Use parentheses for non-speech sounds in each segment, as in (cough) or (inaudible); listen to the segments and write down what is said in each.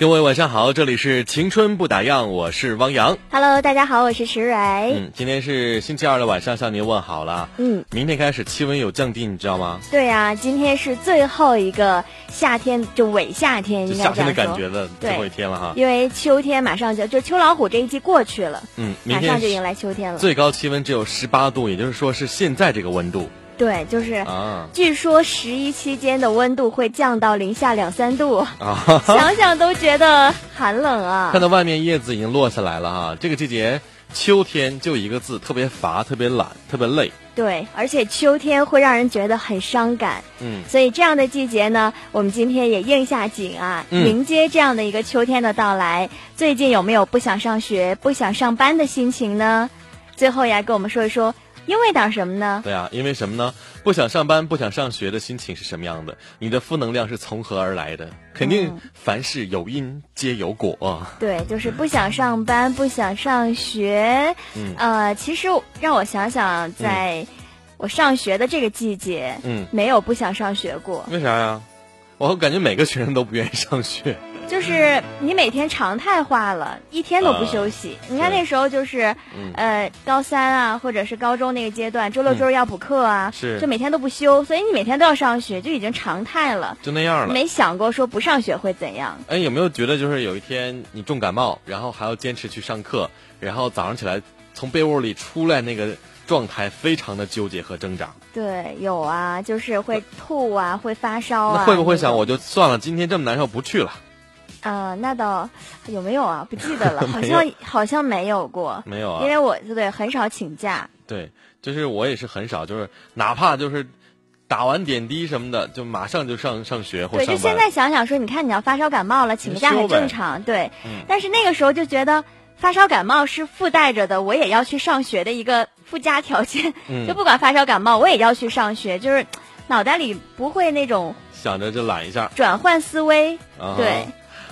各位晚上好，这里是青春不打烊，我是汪洋。Hello，大家好，我是石蕊。嗯，今天是星期二的晚上，向您问好了。嗯，明天开始气温有降低，你知道吗？对呀，今天是最后一个夏天，就伪夏天，应该夏天的感觉的最后一天了哈。因为秋天马上就就秋老虎这一季过去了，嗯，马上就迎来秋天了。最高气温只有十八度，也就是说是现在这个温度。对，就是，据说十一期间的温度会降到零下两三度，(laughs) 想想都觉得寒冷啊。看到外面叶子已经落下来了哈，这个季节秋天就一个字，特别乏，特别懒，特别累。对，而且秋天会让人觉得很伤感。嗯，所以这样的季节呢，我们今天也应下景啊，迎接这样的一个秋天的到来。最近有没有不想上学、不想上班的心情呢？最后呀，跟我们说一说。因为点什么呢？对啊，因为什么呢？不想上班、不想上学的心情是什么样的？你的负能量是从何而来的？肯定凡事有因皆有果。对，就是不想上班、不想上学。嗯，呃，其实让我想想，在我上学的这个季节，嗯，没有不想上学过。为啥呀？我感觉每个学生都不愿意上学。就是你每天常态化了，一天都不休息。你看那时候就是，呃，高三啊，或者是高中那个阶段，周六周日要补课啊，是，就每天都不休，所以你每天都要上学，就已经常态了。就那样了。没想过说不上学会怎样？哎，有没有觉得就是有一天你重感冒，然后还要坚持去上课，然后早上起来从被窝里出来那个状态非常的纠结和挣扎？对，有啊，就是会吐啊，会发烧啊。那会不会想我就算了，今天这么难受不去了？呃，那倒有没有啊？不记得了，(laughs) 好像好像没有过，没有啊，因为我对很少请假。对，就是我也是很少，就是哪怕就是打完点滴什么的，就马上就上上学或对，就现在想想说，你看你要发烧感冒了，请个假很正常。对，但是那个时候就觉得发烧感冒是附带着的，我也要去上学的一个附加条件。(laughs) 就不管发烧感冒，我也要去上学，就是脑袋里不会那种想着就懒一下，转换思维。对。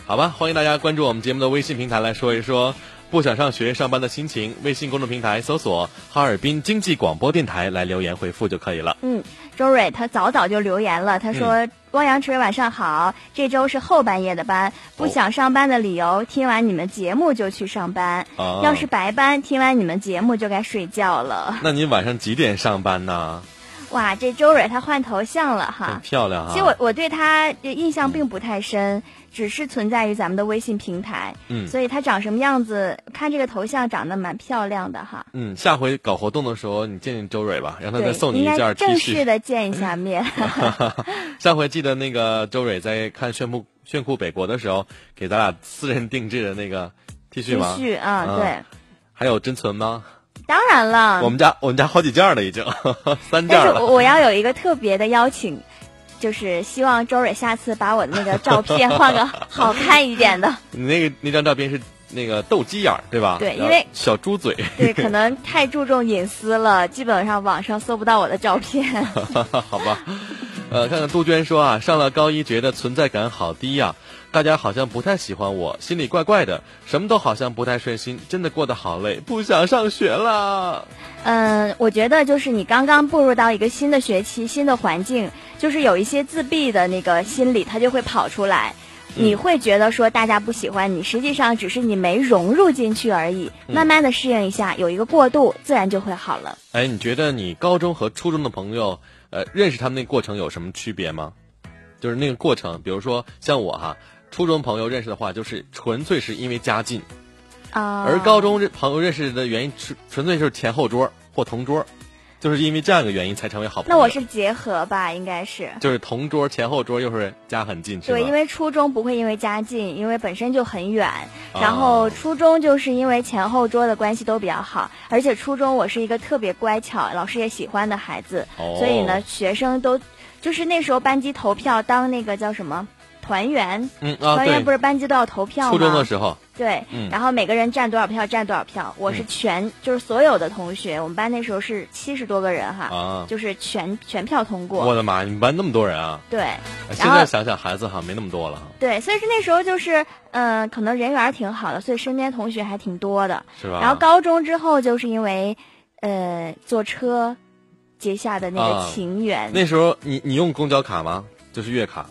好吧，欢迎大家关注我们节目的微信平台来说一说不想上学上班的心情。微信公众平台搜索“哈尔滨经济广播电台”来留言回复就可以了。嗯，周蕊他早早就留言了，他说：“汪洋池晚上好，这周是后半夜的班，不想上班的理由，听完你们节目就去上班。要是白班，听完你们节目就该睡觉了。那你晚上几点上班呢？”哇，这周蕊她换头像了哈，很漂亮啊。其实我我对她印象并不太深。只是存在于咱们的微信平台，嗯，所以她长什么样子？看这个头像长得蛮漂亮的哈。嗯，下回搞活动的时候，你见见周蕊吧，让她再送你一件 T 恤。正式的见一下面。(laughs) (laughs) 下回记得那个周蕊在看炫酷炫酷北国的时候，给咱俩私人定制的那个 T 恤吗？T 恤啊，对。还有真存吗？当然了。我们家我们家好几件 (laughs) 了，已经三件了。我要有一个特别的邀请。就是希望周蕊下次把我的那个照片换个好看一点的。(laughs) 你那个那张照片是那个斗鸡眼儿对吧？对，因为小猪嘴。对，可能太注重隐私了，(laughs) 基本上网上搜不到我的照片。好吧，呃，看看杜鹃说啊，上了高一觉得存在感好低呀。大家好像不太喜欢我，心里怪怪的，什么都好像不太顺心，真的过得好累，不想上学了。嗯，我觉得就是你刚刚步入到一个新的学期、新的环境，就是有一些自闭的那个心理，它就会跑出来。你会觉得说大家不喜欢你，实际上只是你没融入进去而已。慢慢的适应一下，有一个过渡，自然就会好了。哎，你觉得你高中和初中的朋友，呃，认识他们那过程有什么区别吗？就是那个过程，比如说像我哈，初中朋友认识的话，就是纯粹是因为家近，啊，而高中朋友认识的原因纯纯粹就是前后桌或同桌。就是因为这样一个原因才成为好朋友。那我是结合吧，应该是。就是同桌前后桌又是家很近，对，因为初中不会因为家近，因为本身就很远。然后初中就是因为前后桌的关系都比较好，而且初中我是一个特别乖巧、老师也喜欢的孩子，所以呢，学生都就是那时候班级投票当那个叫什么？团员，嗯啊，团员不是班级都要投票吗？初中的时候，对，然后每个人占多少票，占多少票。我是全，就是所有的同学，我们班那时候是七十多个人哈，啊，就是全全票通过。我的妈，你们班那么多人啊？对，现在想想孩子哈没那么多了。对，所以是那时候就是，嗯，可能人缘挺好的，所以身边同学还挺多的，是吧？然后高中之后就是因为，呃，坐车结下的那个情缘。那时候你你用公交卡吗？就是月卡。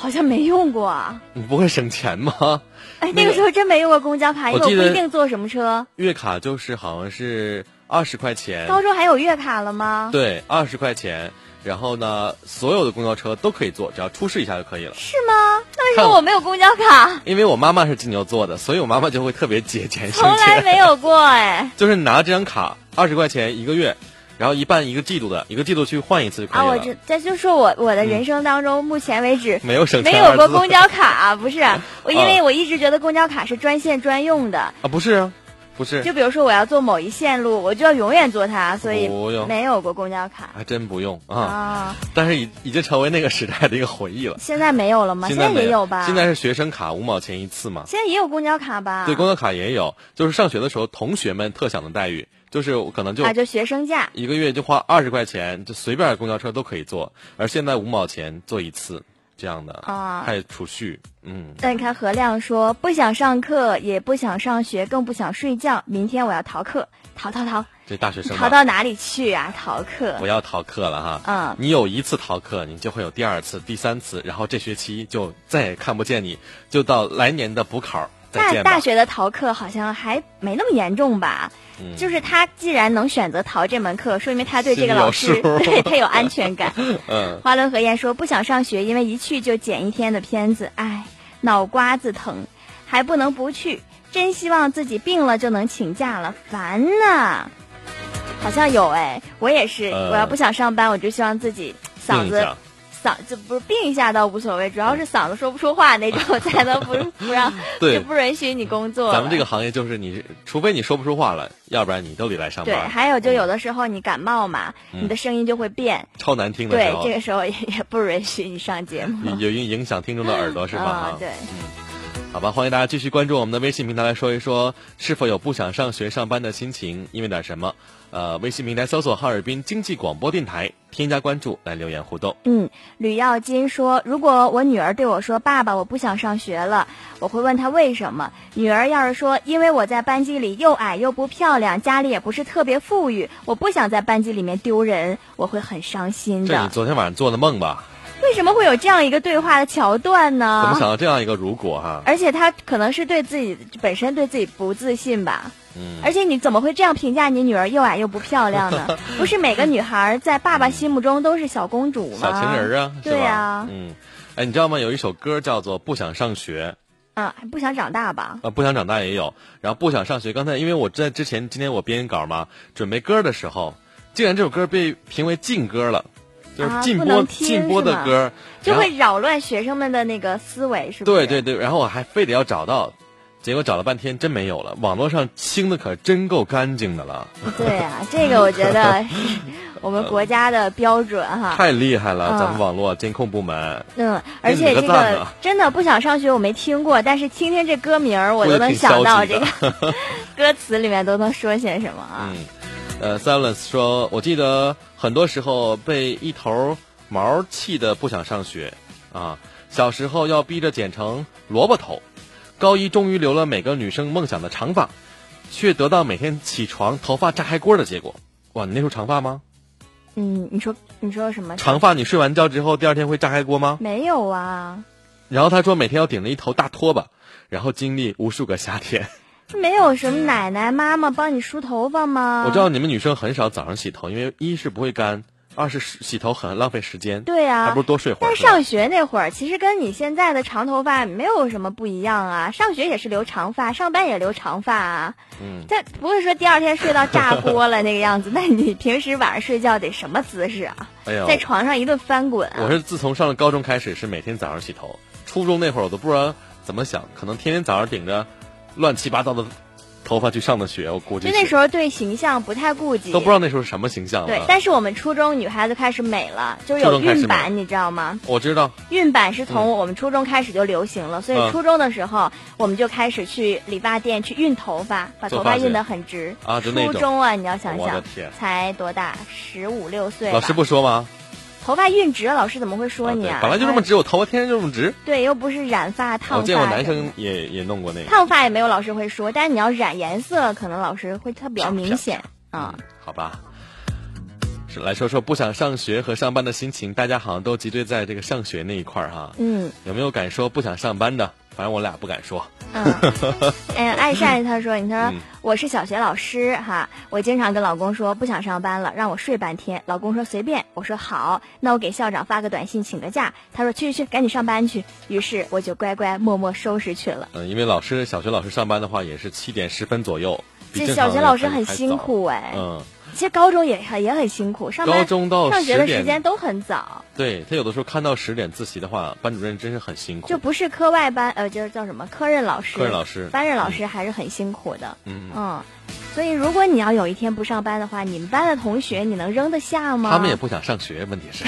好像没用过，你不会省钱吗？哎，那个时候真没用过公交卡，因为我不一定坐什么车。月卡就是好像是二十块钱。高中还有月卡了吗？对，二十块钱，然后呢，所有的公交车都可以坐，只要出示一下就可以了。是吗？为什么我没有公交卡？因为我妈妈是金牛座的，所以我妈妈就会特别节俭。从来没有过哎。(laughs) 就是拿这张卡，二十块钱一个月。然后一半一个季度的，一个季度去换一次就可以了。啊，我这这就说我我的人生当中，目前为止没有省钱，没有过公交卡，不是我，因为我一直觉得公交卡是专线专用的啊，不是啊，不是。就比如说我要坐某一线路，我就要永远坐它，所以没有过公交卡，还真不用啊。(laughs) 但是已已经成为那个时代的一个回忆了。现在没有了吗？现在也有吧？现在是学生卡五毛钱一次嘛？现在也有公交卡吧？对，公交卡也有，就是上学的时候同学们特享的待遇。就是可能就啊，就学生价，一个月就花二十块钱，就随便公交车都可以坐，而现在五毛钱坐一次，这样的啊，还储蓄，嗯。那你看何亮说不想上课，也不想上学，更不想睡觉，明天我要逃课，逃逃逃。这大学生逃到哪里去啊？逃课？不要逃课了哈。嗯。你有一次逃课，你就会有第二次、第三次，然后这学期就再也看不见你，就到来年的补考。大大学的逃课好像还没那么严重吧？就是他既然能选择逃这门课，说明他对这个老师 (laughs) 对他有安全感。(laughs) 嗯，花轮和燕说不想上学，因为一去就剪一天的片子，唉，脑瓜子疼，还不能不去。真希望自己病了就能请假了，烦呐！好像有哎，我也是，我要不想上班，我就希望自己嗓子。嗓子不是病一下倒无所谓，主要是嗓子说不出话那种 (laughs) 才能不不让 (laughs) 就不允许你工作。咱们这个行业就是你，除非你说不出话了，要不然你都得来上班。对，还有就有的时候你感冒嘛，你的声音就会变，超难听的。对，这个时候也也不允许你上节目，有影影响听众的耳朵是吧？(laughs) 对，嗯，好吧，欢迎大家继续关注我们的微信平台来说一说，是否有不想上学上班的心情，因为点什么？呃，微信平台搜索哈尔滨经济广播电台，添加关注来留言互动。嗯，吕耀金说，如果我女儿对我说：“爸爸，我不想上学了。”我会问她为什么。女儿要是说：“因为我在班级里又矮又不漂亮，家里也不是特别富裕，我不想在班级里面丢人。”我会很伤心的。这你昨天晚上做的梦吧？为什么会有这样一个对话的桥段呢？怎么想到这样一个如果哈？而且他可能是对自己本身对自己不自信吧。嗯，而且你怎么会这样评价你女儿又矮又不漂亮呢？(laughs) 不是每个女孩在爸爸心目中都是小公主吗？小情人啊，对呀。嗯，哎，你知道吗？有一首歌叫做《不想上学》。啊，不想长大吧？啊，不想长大也有。然后不想上学。刚才因为我在之前今天我编稿嘛，准备歌的时候，竟然这首歌被评为禁歌了，就是禁播禁播的歌，就会扰乱学生们的那个思维，是吧？对对对，然后我还非得要找到。结果找了半天真没有了，网络上清的可真够干净的了。对啊，这个我觉得 (laughs) 我们国家的标准哈。太厉害了，咱们网络监控部门。嗯，而且这个真的不想上学，我没听过，但是听听这歌名儿，我都能想到这个 (laughs) 歌词里面都能说些什么啊。嗯，呃，Silence 说，我记得很多时候被一头毛气的不想上学啊，小时候要逼着剪成萝卜头。高一终于留了每个女生梦想的长发，却得到每天起床头发炸开锅的结果。哇，你那时候长发吗？嗯，你说你说什么？长发，你睡完觉之后第二天会炸开锅吗？没有啊。然后他说每天要顶着一头大拖把，然后经历无数个夏天。没有什么奶奶妈妈帮你梳头发吗？我知道你们女生很少早上洗头，因为一是不会干。二是洗头很浪费时间，对呀，还不如多睡会儿。但上学那会儿，其实跟你现在的长头发没有什么不一样啊。上学也是留长发，上班也留长发啊。嗯，但不会说第二天睡到炸锅了那个样子。那你平时晚上睡觉得什么姿势啊？哎呀，在床上一顿翻滚。我是自从上了高中开始，是每天早上洗头。初中那会儿，我都不知道怎么想，可能天天早上顶着乱七八糟的。头发去上的学，我估计就那时候对形象不太顾及，都不知道那时候什么形象。对，但是我们初中女孩子开始美了，就是有熨板，你知道吗？我知道，熨板是从我们初中开始就流行了，所以初中的时候我们就开始去理发店去熨头发，把头发熨得很直。啊，初中啊，你要想想，才多大，十五六岁。老师不说吗？头发熨直，老师怎么会说你啊？本来就这么直，我头发天生就这么直。对，又不是染发烫发。我见过男生也也弄过那个。烫发也没有老师会说，但是你要染颜色，可能老师会特别明显啊。好吧，是来说说不想上学和上班的心情，大家好像都集中在这个上学那一块儿哈。嗯。有没有敢说不想上班的？反正我俩不敢说。嗯，(laughs) 哎，爱善他说：“你说我是小学老师哈，我经常跟老公说不想上班了，让我睡半天。老公说随便，我说好，那我给校长发个短信请个假。他说去去去，赶紧上班去。于是我就乖乖默默收拾去了。嗯，因为老师小学老师上班的话也是七点十分左右，这小学老师很辛苦哎。嗯。”其实高中也很也很辛苦，上高中到上学的时间都很早。对他有的时候看到十点自习的话，班主任真是很辛苦。就不是课外班，呃，就是叫什么科任老师。科任老师、班任老师还是很辛苦的。嗯嗯。所以，如果你要有一天不上班的话，你们班的同学你能扔得下吗？他们也不想上学，问题是。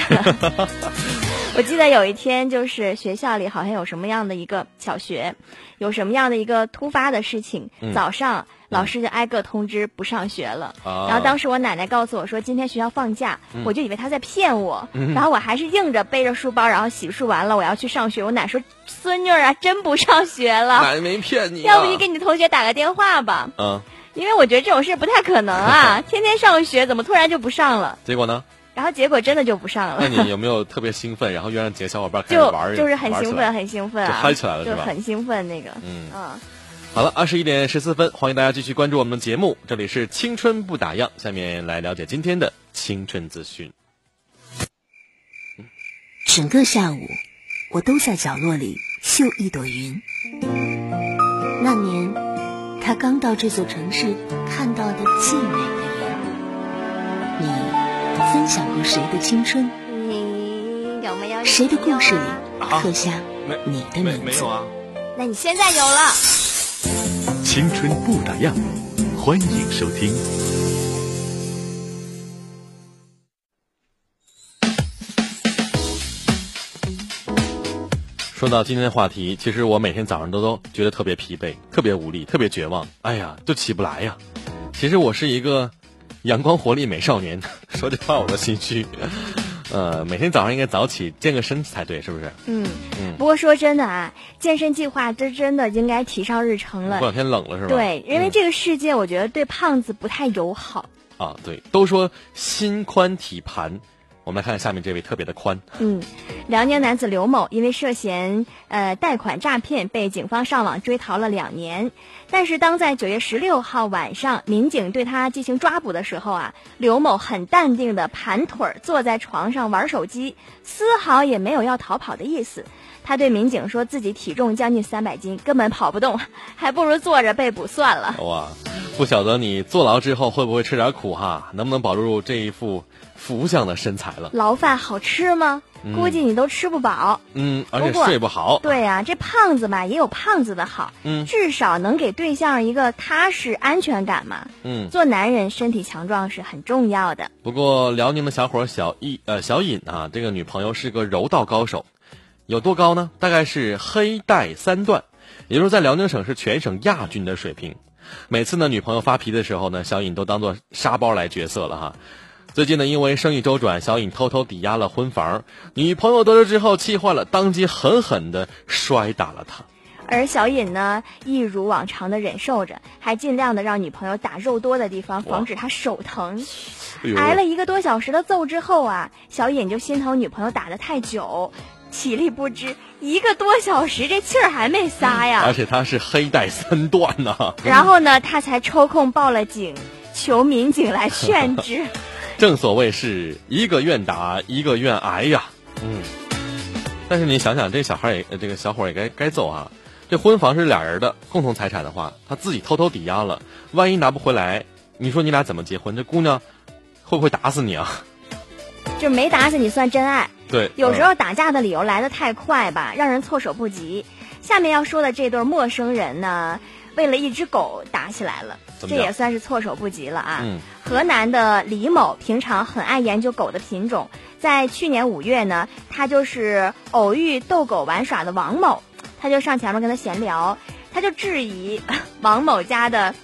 (laughs) 我记得有一天，就是学校里好像有什么样的一个小学，有什么样的一个突发的事情，早上。老师就挨个通知不上学了，然后当时我奶奶告诉我说今天学校放假，我就以为他在骗我，然后我还是硬着背着书包，然后洗漱完了我要去上学。我奶说：“孙女儿啊，真不上学了。”奶奶没骗你，要不你给你同学打个电话吧？嗯，因为我觉得这种事不太可能啊，(laughs) 天天上学怎么突然就不上了？结果呢？然后结果真的就不上了。那你有没有特别兴奋，然后又让几个小伙伴开始玩？就是很兴奋，很兴奋，就嗨起来了，就很兴奋那个。嗯嗯。好了，二十一点十四分，欢迎大家继续关注我们的节目。这里是青春不打烊，下面来了解今天的青春资讯。整个下午，我都在角落里绣一朵云。刚到这座城市看到的最美的云。你分享过谁的青春？你有没有？谁的故事里刻下你的名字？啊。那你现在有了。青春不打烊，欢迎收听。说到今天的话题，其实我每天早上都都觉得特别疲惫、特别无力、特别绝望。哎呀，就起不来呀！其实我是一个阳光活力美少年，(laughs) 说这话我都心虚。呃，每天早上应该早起健个身才对，是不是？嗯嗯。不过说真的啊，健身计划这真的应该提上日程了。过两天冷了是吧？对，因为这个世界我觉得对胖子不太友好。啊，对，都说心宽体盘。我们来看看下面这位特别的宽。嗯，辽宁男子刘某因为涉嫌呃贷款诈骗，被警方上网追逃了两年。但是当在九月十六号晚上，民警对他进行抓捕的时候啊，刘某很淡定的盘腿坐在床上玩手机，丝毫也没有要逃跑的意思。他对民警说自己体重将近三百斤，根本跑不动，还不如坐着被捕算了。哇，不晓得你坐牢之后会不会吃点苦哈？能不能保住这一副？福相的身材了，牢饭好吃吗？估计你都吃不饱。嗯，而且睡不好。对呀，这胖子嘛也有胖子的好，嗯，至少能给对象一个踏实安全感嘛。嗯，做男人身体强壮是很重要的。不过辽宁的小伙小易呃小尹啊，这个女朋友是个柔道高手，有多高呢？大概是黑带三段，也就是在辽宁省是全省亚军的水平。每次呢，女朋友发脾气的时候呢，小尹都当做沙包来角色了哈。最近呢，因为生意周转，小尹偷偷抵押了婚房。女朋友得知之后，气坏了，当即狠狠的摔打了他。而小尹呢，一如往常的忍受着，还尽量的让女朋友打肉多的地方，防止她手疼。挨了一个多小时的揍之后啊，小尹就心疼女朋友打的太久。体力不支，一个多小时这气儿还没撒呀！而且他是黑带三段呢。然后呢，他才抽空报了警，求民警来 (laughs) 劝止。正所谓是一个愿打，一个愿挨呀。嗯。但是你想想，这小孩也，这个小伙也该该揍啊。这婚房是俩人的共同财产的话，他自己偷偷抵押了，万一拿不回来，你说你俩怎么结婚？这姑娘会不会打死你啊？就没打死你算真爱。对，有时候打架的理由来的太快吧，让人措手不及。下面要说的这对陌生人呢，为了一只狗打起来了，这也算是措手不及了啊。河南的李某平常很爱研究狗的品种，在去年五月呢，他就是偶遇逗狗玩耍的王某。他就上前面跟他闲聊，他就质疑 (laughs) 王某家的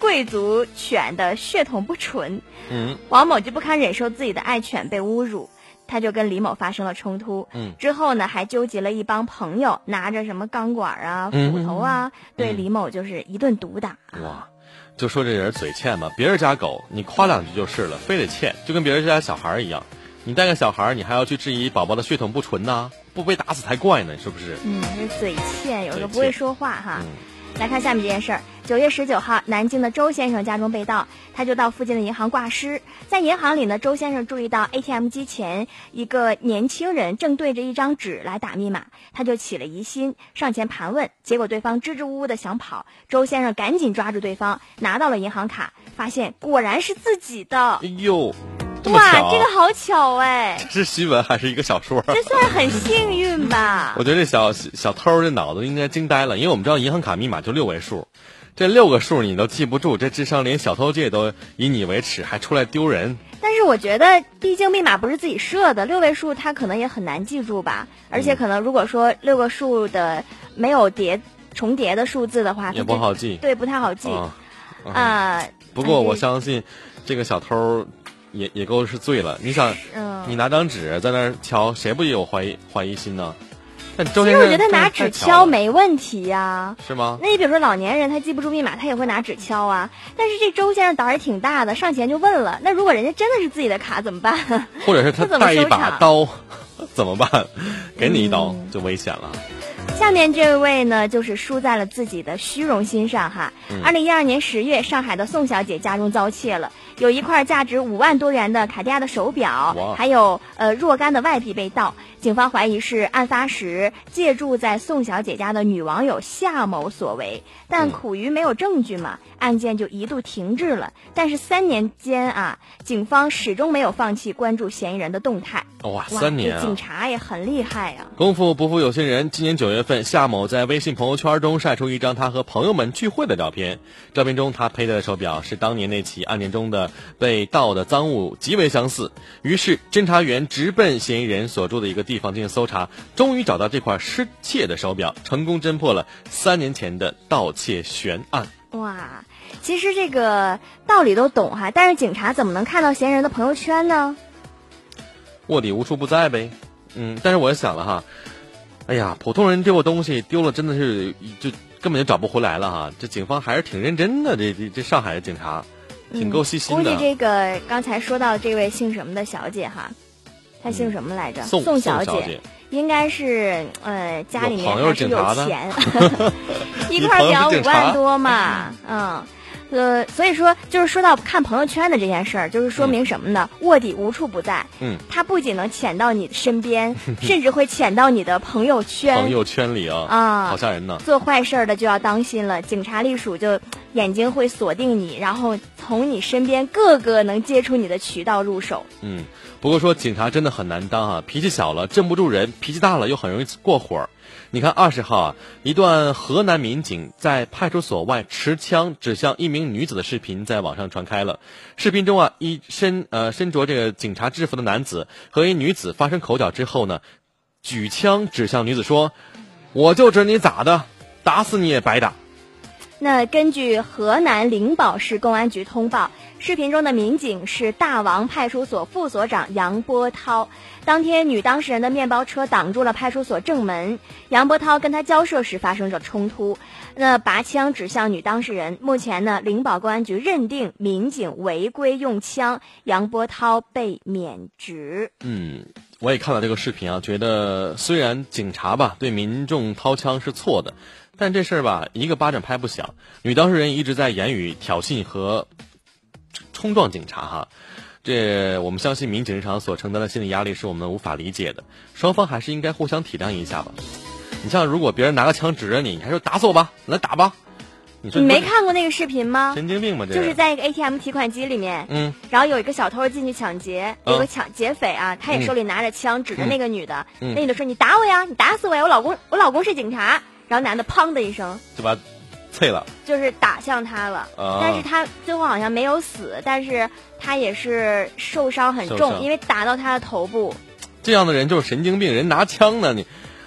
贵族犬的血统不纯。嗯，王某就不堪忍受自己的爱犬被侮辱，他就跟李某发生了冲突。嗯，之后呢，还纠集了一帮朋友，拿着什么钢管啊、斧头啊，对李某就是一顿毒打。哇，就说这人嘴欠嘛，别人家狗你夸两句就是了，非得欠，就跟别人家小孩一样。你带个小孩，你还要去质疑宝宝的血统不纯呐？不被打死才怪呢，是不是？嗯，这嘴欠，有时候不会说话哈。来看下面这件事儿：九月十九号，南京的周先生家中被盗，他就到附近的银行挂失。在银行里呢，周先生注意到 ATM 机前一个年轻人正对着一张纸来打密码，他就起了疑心，上前盘问，结果对方支支吾吾的想跑，周先生赶紧抓住对方，拿到了银行卡，发现果然是自己的。哎呦！哇，这个好巧哎！(laughs) 这是新闻还是一个小说？这算很幸运吧？(laughs) 我觉得这小小偷这脑子应该惊呆了，因为我们知道银行卡密码就六位数，这六个数你都记不住，这智商连小偷界都以你为耻，还出来丢人。但是我觉得，毕竟密码不是自己设的，六位数他可能也很难记住吧？而且可能如果说六个数的没有叠重叠的数字的话，也不好记。对，不太好记啊。不过我相信，这个小偷。也也够是醉了，你想，你拿张纸在那儿敲，谁不也有怀疑怀疑心呢？但周先生，其实我觉得拿纸敲没问题呀，是吗？那你比如说老年人他记不住密码，他也会拿纸敲啊。但是这周先生胆儿也挺大的，上前就问了。那如果人家真的是自己的卡怎么办？或者是他 (laughs) 带一把刀，(laughs) 怎么办？给你一刀就危险了。下面这位呢，就是输在了自己的虚荣心上哈。二零一二年十月，上海的宋小姐家中遭窃了。有一块价值五万多元的卡地亚的手表，还有呃若干的外币被盗。警方怀疑是案发时借住在宋小姐家的女网友夏某所为，但苦于没有证据嘛，案件就一度停滞了。但是三年间啊，警方始终没有放弃关注嫌疑人的动态。哇，三年啊！警察也很厉害呀。功夫不负有心人，今年九月份，夏某在微信朋友圈中晒出一张他和朋友们聚会的照片。照片中他佩戴的手表是当年那起案件中的被盗的赃物，极为相似。于是侦查员直奔嫌疑人所住的一个地方进行搜查，终于找到这块失窃的手表，成功侦破了三年前的盗窃悬案。哇，其实这个道理都懂哈，但是警察怎么能看到嫌疑人的朋友圈呢？卧底无处不在呗，嗯，但是我想了哈，哎呀，普通人丢个东西丢了，真的是就根本就找不回来了哈。这警方还是挺认真的，这这这上海的警察，挺够细心的。估计这个刚才说到这位姓什么的小姐哈，她姓什么来着？宋小姐，应该是呃家里面还是有钱，(laughs) (laughs) 一块表五万多嘛，嗯。呃，所以说就是说到看朋友圈的这件事儿，就是说明什么呢？卧底无处不在。嗯，他不仅能潜到你身边，(laughs) 甚至会潜到你的朋友圈。朋友圈里啊，啊，好吓人呢。做坏事的就要当心了，警察隶属就眼睛会锁定你，然后从你身边各个能接触你的渠道入手。嗯，不过说警察真的很难当啊，脾气小了镇不住人，脾气大了又很容易过火。你看，二十号啊，一段河南民警在派出所外持枪指向一名女子的视频在网上传开了。视频中啊，一身呃身着这个警察制服的男子和一女子发生口角之后呢，举枪指向女子说：“我就指你咋的，打死你也白打。”那根据河南灵宝市公安局通报，视频中的民警是大王派出所副所长杨波涛。当天，女当事人的面包车挡住了派出所正门，杨波涛跟他交涉时发生了冲突，那拔枪指向女当事人。目前呢，灵宝公安局认定民警违规用枪，杨波涛被免职。嗯。我也看到这个视频啊，觉得虽然警察吧对民众掏枪是错的，但这事儿吧一个巴掌拍不响。女当事人一直在言语挑衅和冲撞警察哈，这我们相信民警日常所承担的心理压力是我们无法理解的。双方还是应该互相体谅一下吧。你像如果别人拿个枪指着你，你还说打死我吧，来打吧。你没看过那个视频吗？神经病吗？这就是在一个 ATM 提款机里面，嗯，然后有一个小偷进去抢劫，有个抢劫匪啊，他也手里拿着枪指着那个女的，那女的说：“你打我呀，你打死我呀！我老公，我老公是警察。”然后男的砰的一声就把啐了，就是打向他了，但是他最后好像没有死，但是他也是受伤很重，因为打到他的头部。这样的人就是神经病，人拿枪呢你。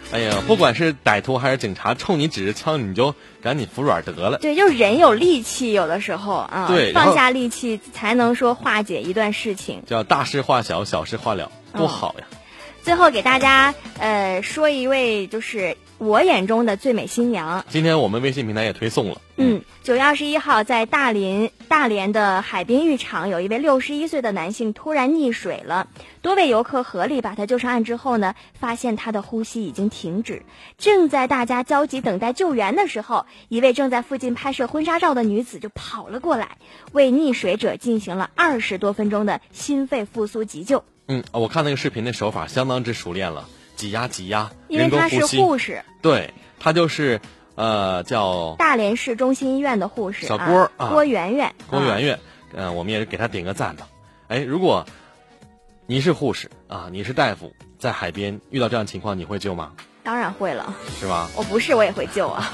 哎呀，不管是歹徒还是警察，冲你指着枪，你就赶紧服软得了。对，就是人有力气，有的时候啊，放下力气才能说化解一段事情。叫大事化小，小事化了，多好呀！最后给大家呃说一位，就是我眼中的最美新娘。今天我们微信平台也推送了。嗯，九月二十一号，在大连大连的海滨浴场，有一位六十一岁的男性突然溺水了。多位游客合力把他救上岸之后呢，发现他的呼吸已经停止。正在大家焦急等待救援的时候，一位正在附近拍摄婚纱照的女子就跑了过来，为溺水者进行了二十多分钟的心肺复苏急救。嗯，我看那个视频的手法相当之熟练了，挤压挤压，因为他是护士，对他就是呃叫大连市中心医院的护士小郭啊，郭圆圆，郭圆圆，嗯，我们也是给他点个赞吧。哎，如果你是护士啊，你是大夫，在海边遇到这样情况，你会救吗？当然会了，是吗？我不是，我也会救啊。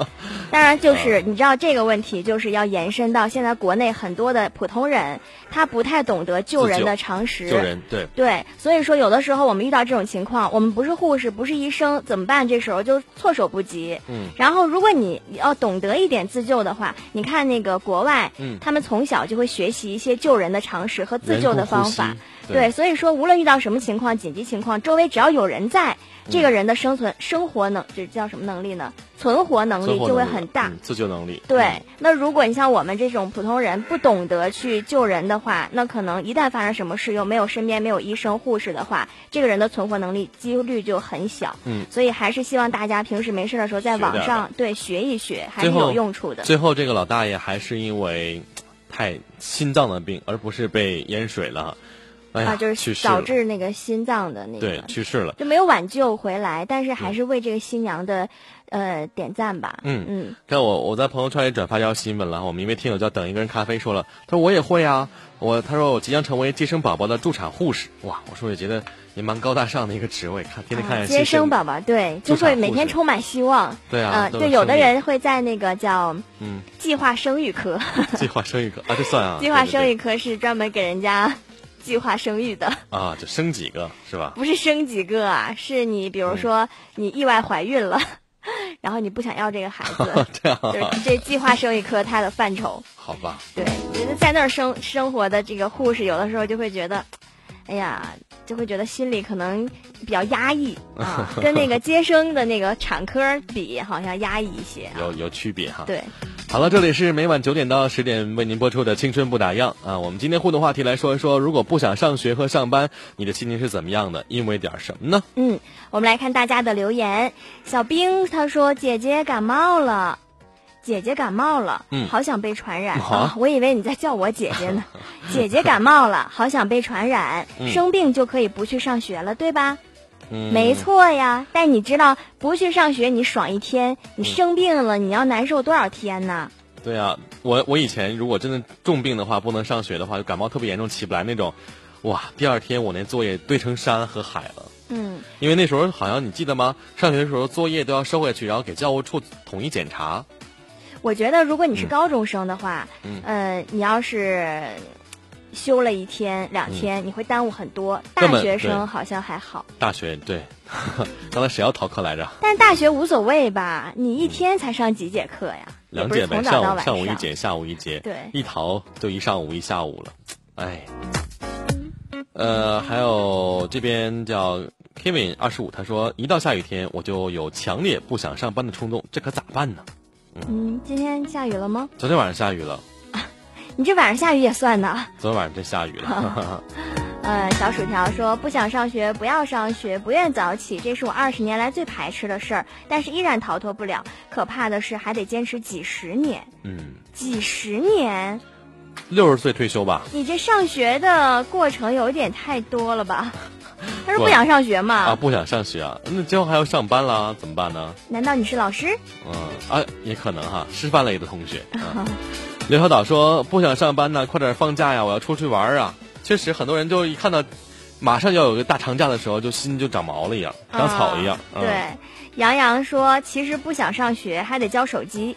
(laughs) 当然，就是你知道这个问题，就是要延伸到现在国内很多的普通人，他不太懂得救人的常识。救人，对对。所以说，有的时候我们遇到这种情况，我们不是护士，不是医生，怎么办？这时候就措手不及。嗯。然后，如果你要懂得一点自救的话，你看那个国外，嗯，他们从小就会学习一些救人的常识和自救的方法。对，所以说，无论遇到什么情况，紧急情况，周围只要有人在。这个人的生存生活能，这叫什么能力呢？存活能力就会很大，自救能力。对，那如果你像我们这种普通人不懂得去救人的话，那可能一旦发生什么事，又没有身边没有医生护士的话，这个人的存活能力几率就很小。嗯，所以还是希望大家平时没事的时候在网上对学一学，还是有用处的。最后这个老大爷还是因为太心脏的病，而不是被淹水了。啊，就是导致那个心脏的那个对去世了，就没有挽救回来，但是还是为这个新娘的呃点赞吧。嗯。嗯，看我我在朋友圈也转发这条新闻了，我们一位听友叫等一个人咖啡说了，他说我也会啊，我他说我即将成为接生宝宝的助产护士，哇，我说也觉得也蛮高大上的一个职位，看天天看接生宝宝，对，就会每天充满希望。对啊，对，有的人会在那个叫嗯。计划生育科，计划生育科啊，这算啊，(laughs) 计划生育科是专门给人家。计划生育的啊，就生几个是吧？不是生几个啊，是你比如说你意外怀孕了，(laughs) 然后你不想要这个孩子，(laughs) 这样，就是这计划生育科它的范畴。好吧。对，觉得在那儿生生活的这个护士，有的时候就会觉得，哎呀，就会觉得心里可能比较压抑啊，(laughs) 跟那个接生的那个产科比，好像压抑一些。有有区别哈。对。好了，这里是每晚九点到十点为您播出的《青春不打烊》啊。我们今天互动话题来说一说，如果不想上学和上班，你的心情是怎么样的？因为点什么呢？嗯，我们来看大家的留言。小兵他说：“姐姐感冒了，姐姐感冒了，嗯，好想被传染啊！我以为你在叫我姐姐呢。(laughs) 姐姐感冒了，好想被传染，生病就可以不去上学了，对吧？”没错呀，但你知道不去上学你爽一天，你生病了你要难受多少天呢？对呀，我我以前如果真的重病的话，不能上学的话，就感冒特别严重起不来那种，哇，第二天我那作业堆成山和海了。嗯，因为那时候好像你记得吗？上学的时候作业都要收回去，然后给教务处统一检查。我觉得如果你是高中生的话，嗯，你要是。休了一天两天，你会耽误很多。大学生好像还好。大学对，(laughs) 刚才谁要逃课来着？但大学无所谓吧？你一天才上几节课呀？两节呗上午上午一节，下午一节，对，一逃就一上午一下午了，哎。呃，还有这边叫 Kevin 二十五，他说一到下雨天我就有强烈不想上班的冲动，这可咋办呢？嗯，今天下雨了吗？昨天晚上下雨了。你这晚上下雨也算呢？(laughs) 昨天晚上真下雨了。呃，小薯条说不想上学，不要上学，不愿早起，这是我二十年来最排斥的事儿，但是依然逃脱不了。可怕的是还得坚持几十年。嗯，几十年。六十岁退休吧？你这上学的过程有点太多了吧？(laughs) 他说不想上学嘛？啊，不想上学啊？那今后还要上班啦，怎么办呢？难道你是老师？嗯啊，也可能哈，师范类的同学。(laughs) (laughs) 刘小岛说不想上班呢，快点放假呀！我要出去玩啊！确实，很多人就一看到马上要有个大长假的时候，就心就长毛了一样，长草一样。对，杨洋说其实不想上学，还得交手机。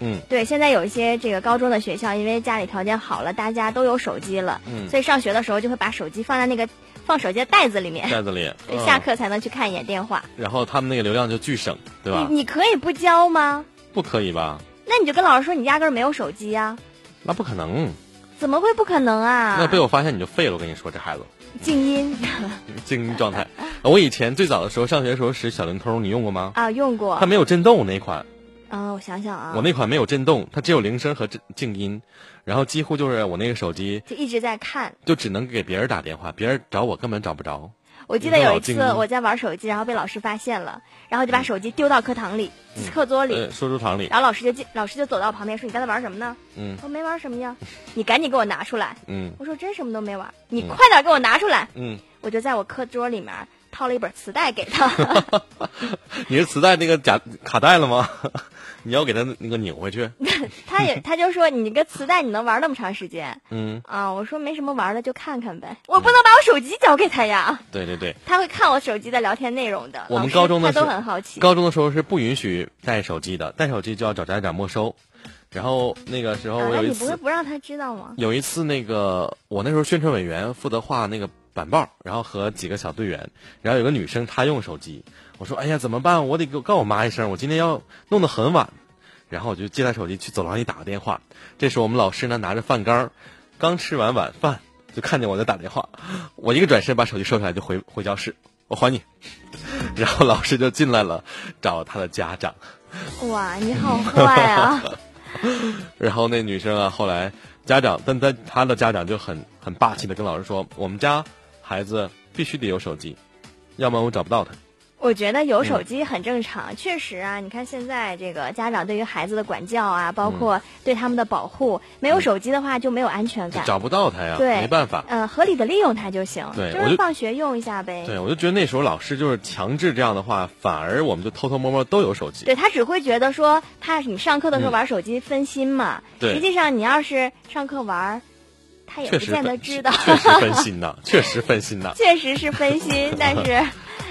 嗯，对，现在有一些这个高中的学校，因为家里条件好了，大家都有手机了，嗯，所以上学的时候就会把手机放在那个放手机的袋子里面，袋子里，(laughs) 对，下课才能去看一眼电话。然后他们那个流量就巨省，对吧？你你可以不交吗？不可以吧？那你就跟老师说你压根儿没有手机呀。那不可能。怎么会不可能啊？那被我发现你就废了，我跟你说，这孩子。静音。(laughs) 静音状态。我以前最早的时候上学的时候使小灵通，你用过吗？啊，用过。它没有震动那款。啊，我想想啊，我那款没有震动，它只有铃声和静静音，然后几乎就是我那个手机就一直在看，就只能给别人打电话，别人找我根本找不着。我记得有一次我在玩手机，然后被老师发现了，然后就把手机丢到课堂里、课桌里、书桌堂里，然后老师就进，老师就走到我旁边说：“你刚才玩什么呢？”嗯，我没玩什么呀，(laughs) 你赶紧给我拿出来。嗯，我说真什么都没玩，你快点给我拿出来。嗯，我就在我课桌里面掏了一本磁带给他。(laughs) 你是磁带那个假卡带了吗？(laughs) 你要给他那个拧回去，(laughs) 他也他就说你个磁带你能玩那么长时间？嗯啊，我说没什么玩的就看看呗，我不能把我手机交给他呀。对对对，他会看我手机的聊天内容的。我们高中的时候都很好奇，高中的时候是不允许带手机的，带手机就要找家长没收。然后那个时候我有一次，你不会不让他知道吗？有一次那个我那时候宣传委员负责画那个板报，然后和几个小队员，然后有个女生她用手机，我说哎呀怎么办？我得告我妈一声，我今天要弄得很晚。然后我就接她手机去走廊里打个电话，这时我们老师呢拿着饭缸，刚吃完晚饭就看见我在打电话，我一个转身把手机收起来就回回教室，我还你，(laughs) 然后老师就进来了找他的家长，哇，你好坏啊！(laughs) 然后那女生啊后来家长，但她她的家长就很很霸气的跟老师说，我们家孩子必须得有手机，要么我找不到他。我觉得有手机很正常，确实啊。你看现在这个家长对于孩子的管教啊，包括对他们的保护，没有手机的话就没有安全感，找不到他呀。对，没办法。嗯，合理的利用它就行。对，就是放学用一下呗。对，我就觉得那时候老师就是强制这样的话，反而我们就偷偷摸摸都有手机。对他只会觉得说，怕你上课的时候玩手机分心嘛。对。实际上你要是上课玩，他也不见得知道。确实分心呐，(laughs) 确实分心呐。确实是分心，(laughs) 但是。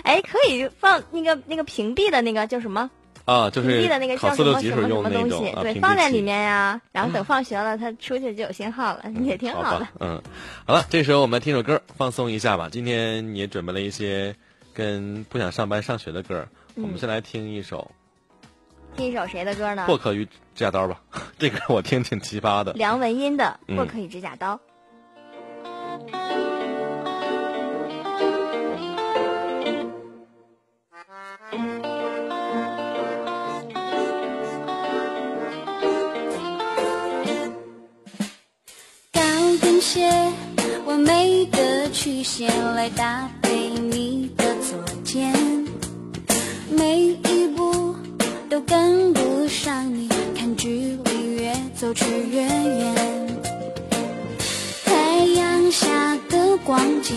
哎，可以放那个那个屏蔽的那个叫什么？啊，就是屏蔽的那个叫什么什么什么东西？对，放在里面呀，然后等放学了，他出去就有信号了，也挺好的。嗯，好了，这时候我们来听首歌，放松一下吧。今天也准备了一些跟不想上班上学的歌，我们先来听一首。听一首谁的歌呢？霍克与指甲刀吧，(laughs) 这个我听挺奇葩的。梁文音的《破壳与指甲刀》。高跟鞋完美的曲线来搭配你的左肩，每一步都跟不上你，走去远远。太阳下的光街，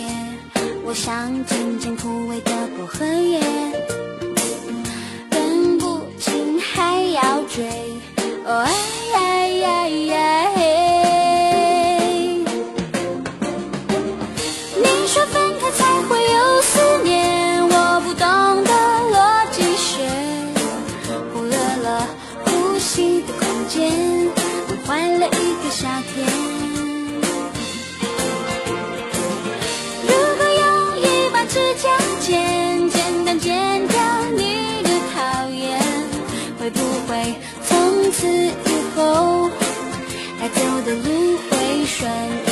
我像渐渐枯萎的薄荷叶，分不清还要追。哦哎呀呀呀！的路会顺。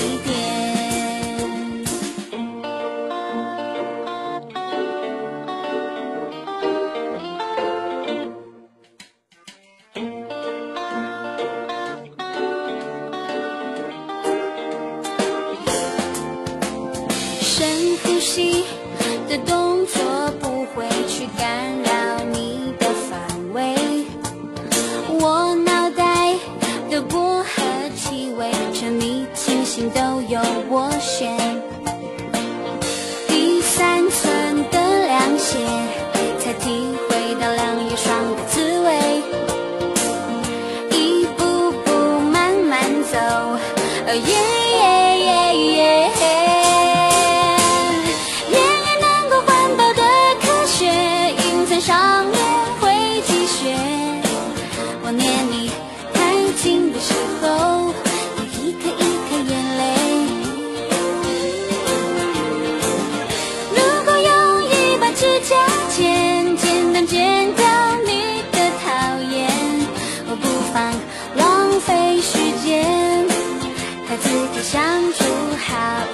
整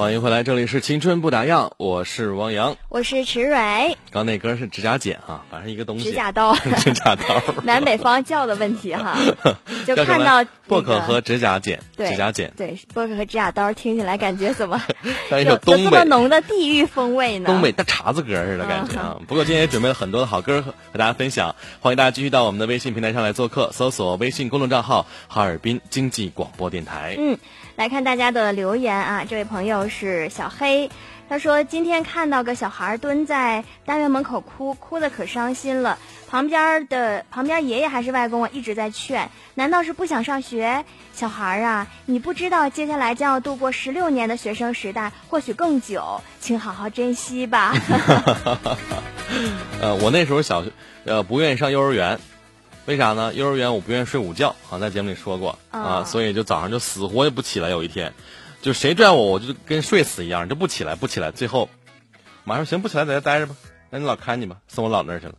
欢迎回来，这里是青春不打烊，我是汪洋，我是池蕊。刚那歌是指甲剪啊，反正一个东西。指甲刀，(laughs) 指甲刀。(laughs) 南北方叫的问题哈，(laughs) 就看到薄荷和指甲剪，指甲剪，对，薄荷和指甲刀，听起来感觉怎么像一首东北浓的地域风味呢？东北大碴子歌似的感觉啊！不过今天也准备了很多的好歌和和大家分享，欢迎大家继续到我们的微信平台上来做客，搜索微信公众账号“哈尔滨经济广播电台”。嗯，来看大家的留言啊，这位朋友是小黑。他说：“今天看到个小孩蹲在单元门口哭，哭的可伤心了。旁边的旁边爷爷还是外公啊，一直在劝。难道是不想上学？小孩啊，你不知道接下来将要度过十六年的学生时代，或许更久，请好好珍惜吧。(laughs) ”呃，我那时候小学，呃，不愿意上幼儿园，为啥呢？幼儿园我不愿意睡午觉，好像在节目里说过啊，所以就早上就死活也不起来。有一天。就谁拽我，我就跟睡死一样，就不起来，不起来。最后，妈说行，不起来，在这待着吧。那你老看你吧，送我姥那儿去了。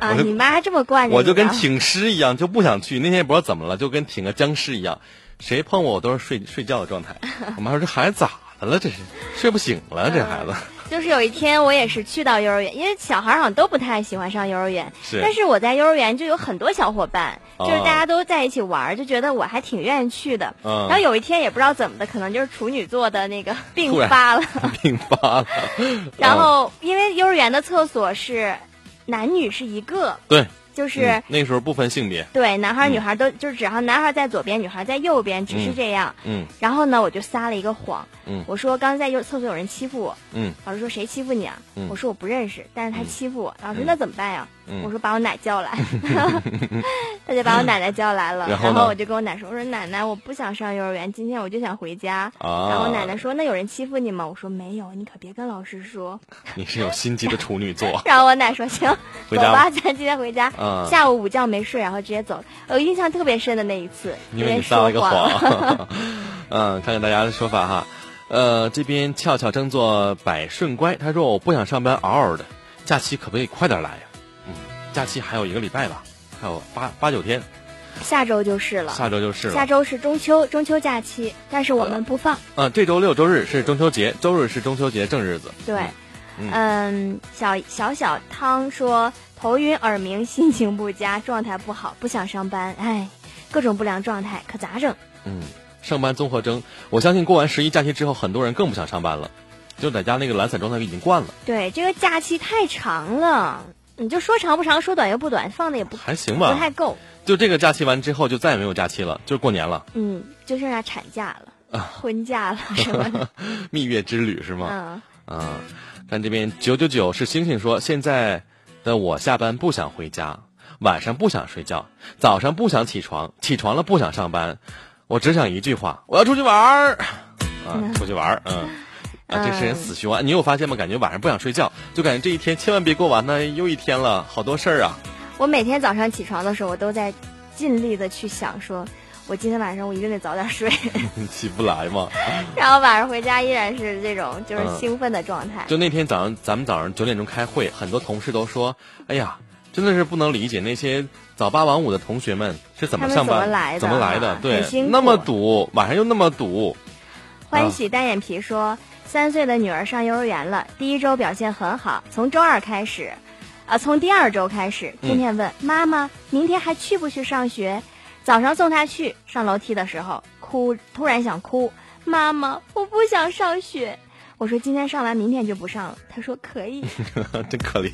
啊，你妈这么惯着我就跟挺尸一样，就不想去。那天也不知道怎么了，就跟挺个僵尸一样，谁碰我，我都是睡睡觉的状态。我妈说这孩子咋的了？这是睡不醒了，这孩子。就是有一天，我也是去到幼儿园，因为小孩好像都不太喜欢上幼儿园。是。但是我在幼儿园就有很多小伙伴，就是大家都在一起玩，就觉得我还挺愿意去的。嗯。然后有一天也不知道怎么的，可能就是处女座的那个病发了。(laughs) 病发了。然后，因为幼儿园的厕所是男女是一个。对。就是那时候不分性别，对，男孩女孩都就是只要男孩在左边，女孩在右边，只是这样。嗯。然后呢，我就撒了一个谎。嗯。我说刚才在幼厕所有人欺负我。嗯。老师说谁欺负你啊？我说我不认识，但是他欺负我。老师那怎么办呀？我说把我奶叫来，(laughs) 他就把我奶奶叫来了。(laughs) 然后我就跟我奶说：“我说奶奶，我不想上幼儿园，今天我就想回家。”然后奶奶说：“那有人欺负你吗？”我说：“没有，你可别跟老师说。(laughs) ”你是有心机的处女座。然后我奶说：“行，走吧，咱今天回家。”下午午觉没睡，然后直接走。我印象特别深的那一次，因为你撒了一个谎。嗯，看看大家的说法哈。呃，这边俏俏争做百顺乖，他说：“我不想上班，嗷嗷的，假期可不可以快点来呀？”嗯，假期还有一个礼拜吧，还有八八九天。下周就是了。下周就是了。下周是中秋，中秋假期，但是我们不放。嗯，这周六周日是中秋节，周日是中秋节正日子。对，嗯，小小小汤说头晕、耳鸣、心情不佳、状态不好，不想上班，哎，各种不良状态，可咋整？嗯。上班综合征，我相信过完十一假期之后，很多人更不想上班了，就在家那个懒散状态已经惯了。对，这个假期太长了，你就说长不长，说短又不短，放的也不还行吧，不太够。就这个假期完之后，就再也没有假期了，就是过年了。嗯，就剩下产假了，婚假了，(laughs) 什么的。(laughs) 蜜月之旅是吗？嗯。啊，看这边九九九是星星说，现在的我下班不想回家，晚上不想睡觉，早上不想起床，起床了不想上班。我只想一句话，我要出去玩儿，啊，(laughs) 出去玩儿，嗯，啊，这是人死循环！你有发现吗？感觉晚上不想睡觉，就感觉这一天千万别过完呢，又一天了，好多事儿啊！我每天早上起床的时候，我都在尽力的去想，说我今天晚上我一定得早点睡，(laughs) 起不来嘛。然后晚上回家依然是这种就是兴奋的状态。就那天早上，咱们早上九点钟开会，很多同事都说：“哎呀。”真的是不能理解那些早八晚五的同学们是怎么上班、怎么来的？对，那么堵，晚上又那么堵。欢喜单眼皮说，三岁的女儿上幼儿园了，第一周表现很好，从周二开始，啊，从第二周开始，天天问妈妈，明天还去不去上学？早上送她去，上楼梯的时候哭，突然想哭，妈妈，我不想上学。我说今天上完，明天就不上了。他说可以，(laughs) 真可怜。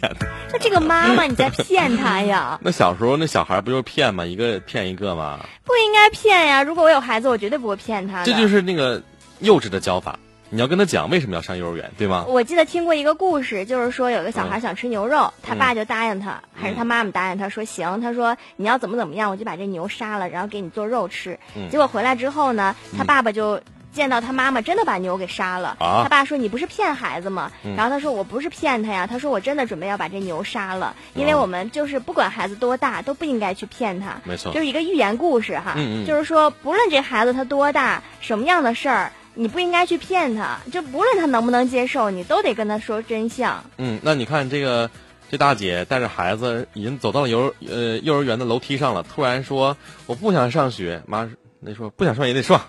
那这个妈妈你在骗他呀？(laughs) 那小时候那小孩不就是骗吗？一个骗一个吗？不应该骗呀！如果我有孩子，我绝对不会骗他。这就是那个幼稚的教法。你要跟他讲为什么要上幼儿园，对吗？我记得听过一个故事，就是说有个小孩想吃牛肉，他爸就答应他，还是他妈妈答应他说行。他说你要怎么怎么样，我就把这牛杀了，然后给你做肉吃。结果回来之后呢，他爸爸就。见到他妈妈真的把牛给杀了，他爸说：“你不是骗孩子吗？”然后他说：“我不是骗他呀。”他说：“我真的准备要把这牛杀了，因为我们就是不管孩子多大都不应该去骗他。”没错，就是一个寓言故事哈，就是说不论这孩子他多大，什么样的事儿，你不应该去骗他，就不论他能不能接受，你都得跟他说真相。嗯，那你看这个这大姐带着孩子已经走到了幼呃幼儿园的楼梯上了，突然说：“我不想上学。”妈那说：“不想上也得上。”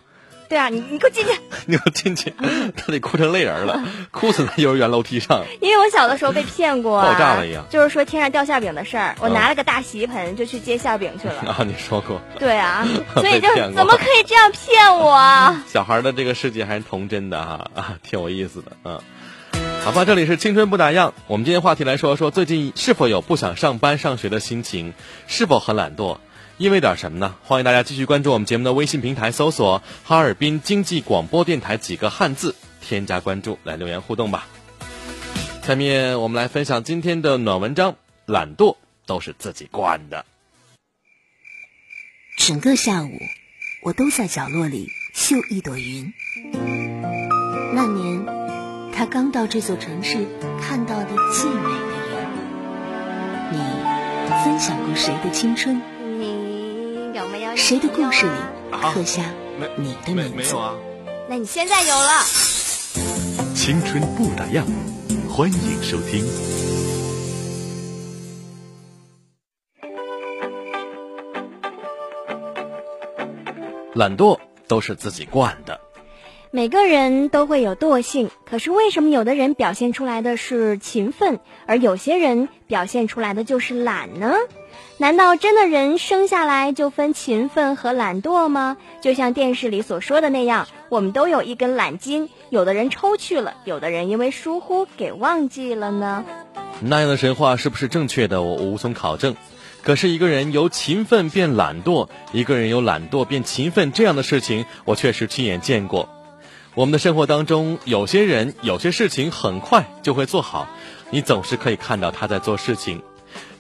对啊，你你给我进去！你给我进去！(laughs) 他 (laughs) 得哭成泪人了，哭死在幼儿园楼梯上。因为我小的时候被骗过，(laughs) 爆炸了一样。就是说天上掉馅饼的事儿，我拿了个大洗衣盆就去接馅饼去了。啊，你说过。对啊，所以就怎么可以这样骗我？小孩的这个世界还是童真的哈啊，挺有意思的嗯。好吧，这里是青春不打烊。我们今天话题来说说，最近是否有不想上班上学的心情？是否很懒惰？因为点什么呢？欢迎大家继续关注我们节目的微信平台，搜索“哈尔滨经济广播电台”几个汉字，添加关注，来留言互动吧。下面我们来分享今天的暖文章：懒惰都是自己惯的。整个下午，我都在角落里绣一朵云。那年，他刚到这座城市看到的最美的云。你分享过谁的青春？谁的故事里刻下你的名字？没有啊。那你现在有了。青春不打烊，欢迎收听。懒惰都是自己惯的。每个人都会有惰性，可是为什么有的人表现出来的是勤奋，而有些人表现出来的就是懒呢？难道真的人生下来就分勤奋和懒惰吗？就像电视里所说的那样，我们都有一根懒筋，有的人抽去了，有的人因为疏忽给忘记了呢。那样的神话是不是正确的？我无从考证。可是一个人由勤奋变懒惰，一个人由懒惰变勤奋，这样的事情我确实亲眼见过。我们的生活当中，有些人有些事情很快就会做好，你总是可以看到他在做事情。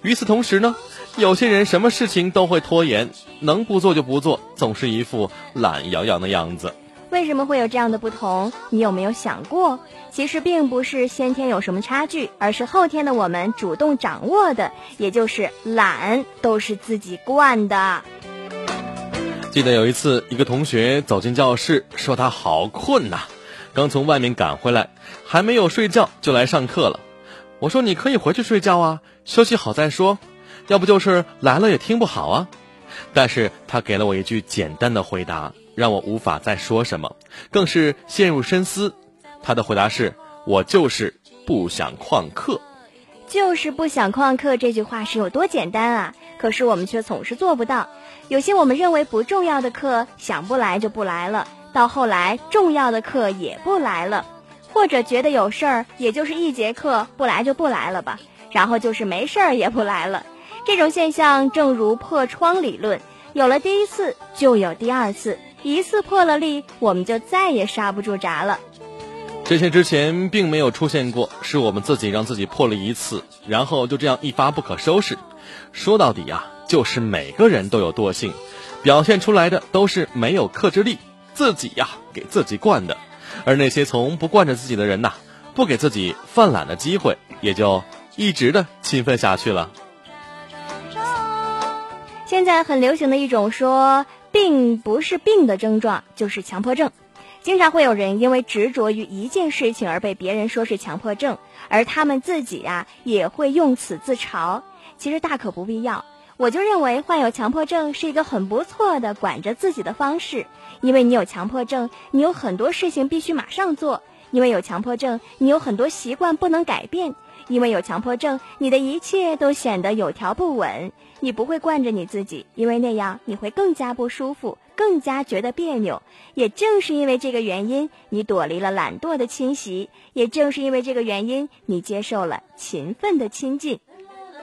与此同时呢，有些人什么事情都会拖延，能不做就不做，总是一副懒洋洋的样子。为什么会有这样的不同？你有没有想过？其实并不是先天有什么差距，而是后天的我们主动掌握的，也就是懒，都是自己惯的。记得有一次，一个同学走进教室，说他好困呐，刚从外面赶回来，还没有睡觉就来上课了。我说你可以回去睡觉啊，休息好再说，要不就是来了也听不好啊。但是他给了我一句简单的回答。让我无法再说什么，更是陷入深思。他的回答是：“我就是不想旷课，就是不想旷课。”这句话是有多简单啊？可是我们却总是做不到。有些我们认为不重要的课，想不来就不来了；到后来，重要的课也不来了，或者觉得有事儿，也就是一节课不来就不来了吧。然后就是没事儿也不来了。这种现象正如破窗理论，有了第一次，就有第二次。一次破了例，我们就再也刹不住闸了。这些之前并没有出现过，是我们自己让自己破了一次，然后就这样一发不可收拾。说到底啊，就是每个人都有惰性，表现出来的都是没有克制力，自己呀给自己惯的。而那些从不惯着自己的人呐，不给自己犯懒的机会，也就一直的勤奋下去了。现在很流行的一种说。病不是病的症状，就是强迫症。经常会有人因为执着于一件事情而被别人说是强迫症，而他们自己呀也会用此自嘲。其实大可不必要。我就认为患有强迫症是一个很不错的管着自己的方式，因为你有强迫症，你有很多事情必须马上做；因为有强迫症，你有很多习惯不能改变；因为有强迫症，你的一切都显得有条不紊。你不会惯着你自己，因为那样你会更加不舒服，更加觉得别扭。也正是因为这个原因，你躲离了懒惰的侵袭；也正是因为这个原因，你接受了勤奋的亲近。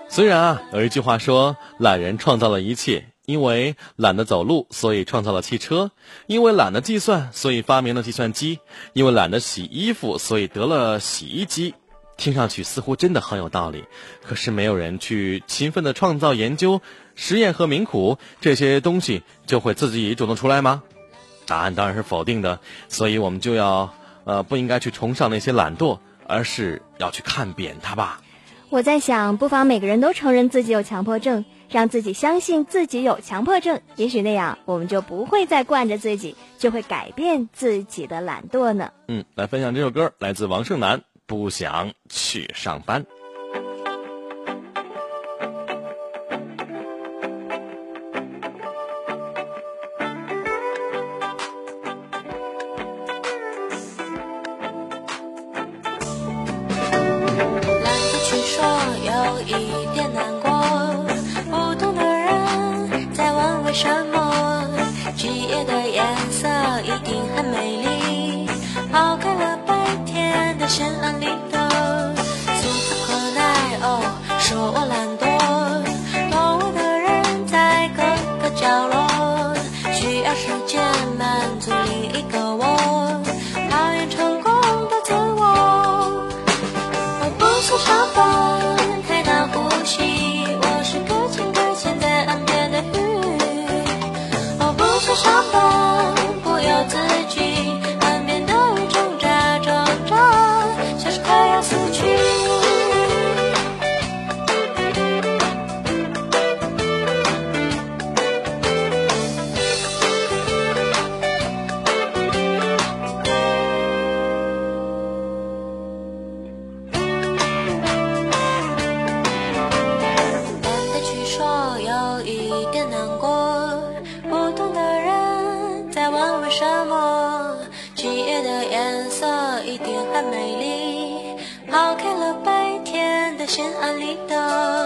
虽然啊，有一句话说，懒人创造了一切，因为懒得走路，所以创造了汽车；因为懒得计算，所以发明了计算机；因为懒得洗衣服，所以得了洗衣机。听上去似乎真的很有道理，可是没有人去勤奋的创造、研究、实验和鸣苦这些东西，就会自己主动出来吗？答案当然是否定的。所以我们就要，呃，不应该去崇尚那些懒惰，而是要去看扁它吧。我在想，不妨每个人都承认自己有强迫症，让自己相信自己有强迫症，也许那样我们就不会再惯着自己，就会改变自己的懒惰呢。嗯，来分享这首歌，来自王胜男。不想去上班。深爱里的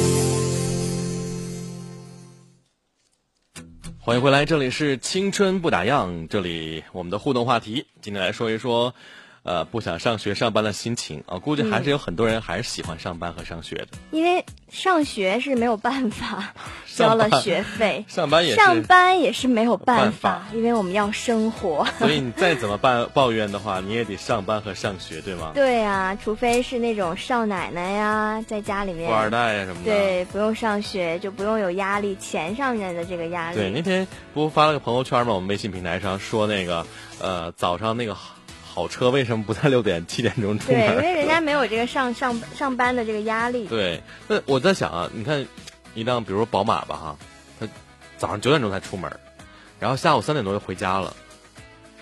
欢迎回来，这里是青春不打烊，这里我们的互动话题，今天来说一说。呃，不想上学上班的心情啊，估计还是有很多人还是喜欢上班和上学的。因为上学是没有办法 (laughs) 交了学费，(laughs) 上班也上班也是没有办法，因为我们要生活。(laughs) 所以你再怎么办抱怨的话，你也得上班和上学，对吗？对呀，除非是那种少奶奶呀，在家里面富二代呀什么的，对，不用上学就不用有压力，钱上面的这个压力。对，那天不发了个朋友圈吗？我们微信平台上说那个呃早上那个。好车为什么不在六点七点钟出门？对，因为人家没有这个上上上班的这个压力。对，那我在想啊，你看一辆比如说宝马吧哈，他早上九点钟才出门，然后下午三点多就回家了，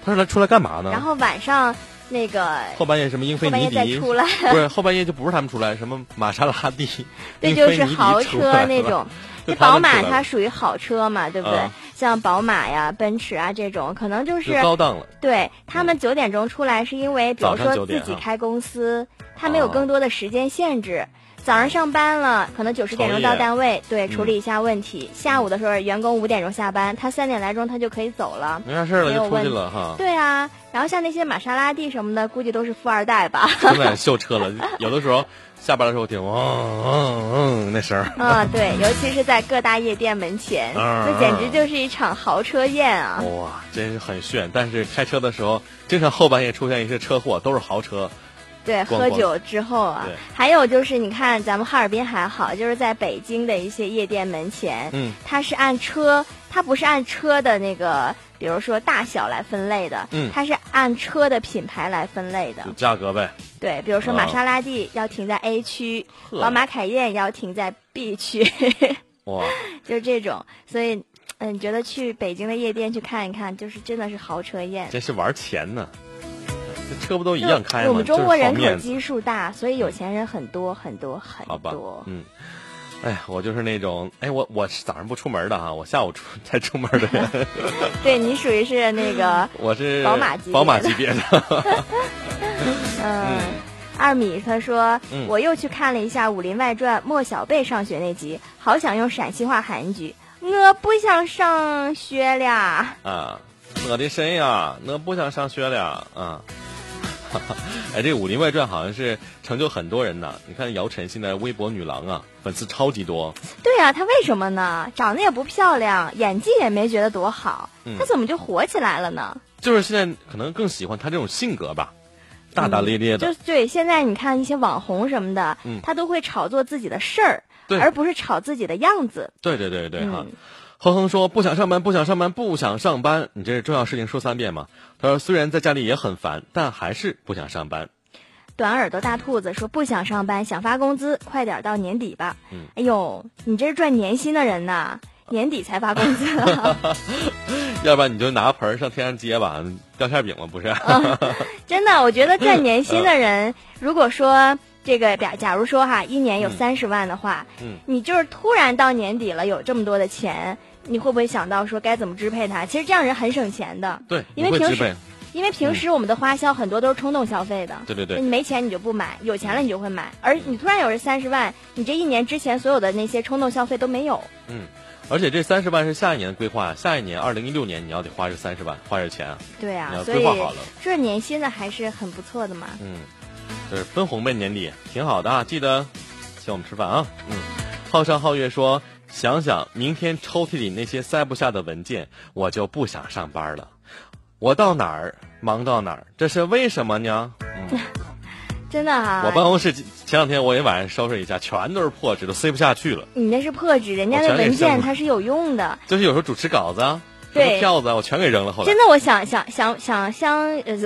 他是来出来干嘛呢？然后晚上那个后半夜什么英菲尼迪出来，不是后半夜就不是他们出来，什么玛莎拉蒂，(laughs) 这就是豪车那种。这宝马它属于好车嘛，对不对？像宝马呀、奔驰啊这种，可能就是高档了。对他们九点钟出来，是因为比如说自己开公司，他没有更多的时间限制。早上上班了，可能九十点钟到单位，对，处理一下问题。下午的时候，员工五点钟下班，他三点来钟他就可以走了，没啥事了，就出去了哈。对啊，然后像那些玛莎拉蒂什么的，估计都是富二代吧。现 (laughs) 在秀车了，有的时候下班的时候听，嗯嗯嗯，那声儿。啊，对，尤其是在各大夜店门前，那简直就是一场豪车宴啊！哇，真是很炫。但是开车的时候，经常后半夜出现一些车祸，都是豪车。对，(laughs) 喝酒之后啊，还有就是你看，咱们哈尔滨还好，就是在北京的一些夜店门前，嗯，它是按车，它不是按车的那个，比如说大小来分类的，嗯，它是按车的品牌来分类的，价格呗。对，比如说玛莎拉蒂要停在 A 区，宝马凯宴要停在 B 区，(laughs) 哇，就这种，所以，嗯，你觉得去北京的夜店去看一看，就是真的是豪车宴，这是玩钱呢。车不都一样开吗？我们中国人口基数大，所以有钱人很多很多很多。嗯，哎呀，我就是那种，哎，我我是早上不出门的哈，我下午出才出门的人。(laughs) 对你属于是那个，(laughs) 我是宝马级宝马级别的。(laughs) 嗯，二米他说，我又去看了一下《武林外传》莫小贝上学那集，好想用陕西话喊一句：“我不想上学了。”啊，我的神呀，我不想上学了啊。(laughs) 哎，这《武林外传》好像是成就很多人呢。你看姚晨现在微博女郎啊，粉丝超级多。对啊，她为什么呢？长得也不漂亮，演技也没觉得多好，她怎么就火起来了呢？就是现在可能更喜欢她这种性格吧，大大咧咧的。就对，现在你看一些网红什么的，他都会炒作自己的事儿，而不是炒自己的样子。对对对对哈。哼哼说不想上班，不想上班，不想上班。你这是重要事情说三遍吗？他说虽然在家里也很烦，但还是不想上班。短耳朵大兔子说不想上班，想发工资，快点到年底吧。嗯，哎呦，你这是赚年薪的人呐，年底才发工资。(laughs) 要不然你就拿个盆上天上接吧，掉馅饼了不是？(laughs) 真的，我觉得赚年薪的人，如果说。这个假假如说哈，一年有三十万的话，嗯，你就是突然到年底了有这么多的钱，你会不会想到说该怎么支配它？其实这样人很省钱的，对，因为平时因为平时我们的花销很多都是冲动消费的。对对对。你没钱你就不买，有钱了你就会买。而你突然有这三十万，你这一年之前所有的那些冲动消费都没有。嗯。而且这三十万是下一年的规划，下一年二零一六年你要得花这三十万，花这钱啊。对啊，你要规划好了。这年薪的还是很不错的嘛。嗯，就是分红呗，年底挺好的啊，记得请我们吃饭啊。嗯，浩上皓月说：“想想明天抽屉里那些塞不下的文件，我就不想上班了。我到哪儿忙到哪儿，这是为什么呢？”嗯。(laughs) 真的哈！我办公室前两天我也晚上收拾一下，全都是破纸，都塞不下去了。你那是破纸，人家的文件它是有用的。就是有时候主持稿子、对票子，我全给扔了。后来真的，我想想想想相呃，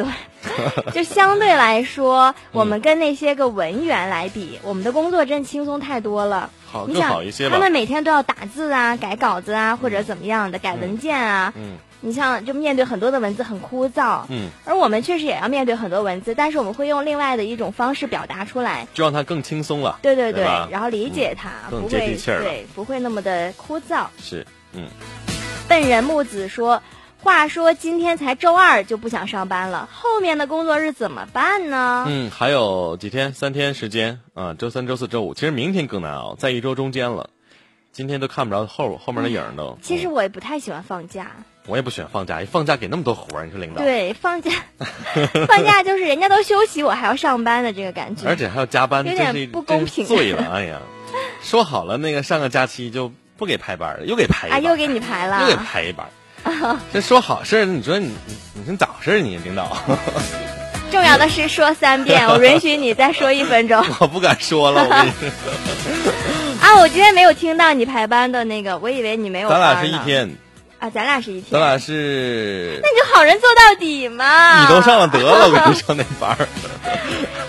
(laughs) 就相对来说，我们跟那些个文员来比，我们的工作真轻松太多了。好，更好一些他们每天都要打字啊、改稿子啊，或者怎么样的改文件啊。嗯。你像就面对很多的文字很枯燥，嗯，而我们确实也要面对很多文字，但是我们会用另外的一种方式表达出来，就让它更轻松了。对对对，然后理解它，不会对，不会那么的枯燥。是，嗯。笨人木子说：“话说今天才周二就不想上班了，后面的工作日怎么办呢？”嗯，还有几天，三天时间啊，周三、周四周五，其实明天更难熬，在一周中间了。今天都看不着后后面的影都。其实我也不太喜欢放假。我也不喜欢放假，一放假给那么多活儿，你说领导？对，放假，放假就是人家都休息，我还要上班的这个感觉，(laughs) 而且还要加班，有点不公平。醉了，哎呀，说好了那个上个假期就不给排班了，又给排，啊，又给你排了，又给排一班。(laughs) 这说好事你说你你你是咋回事你领导？(laughs) 重要的是说三遍，我允许你再说一分钟。(laughs) 我不敢说了，我跟你说。啊，我今天没有听到你排班的那个，我以为你没有。咱俩是一天。啊，咱俩是一天，咱俩是，那你就好人做到底嘛。你都上了得了，我跟你说那班儿。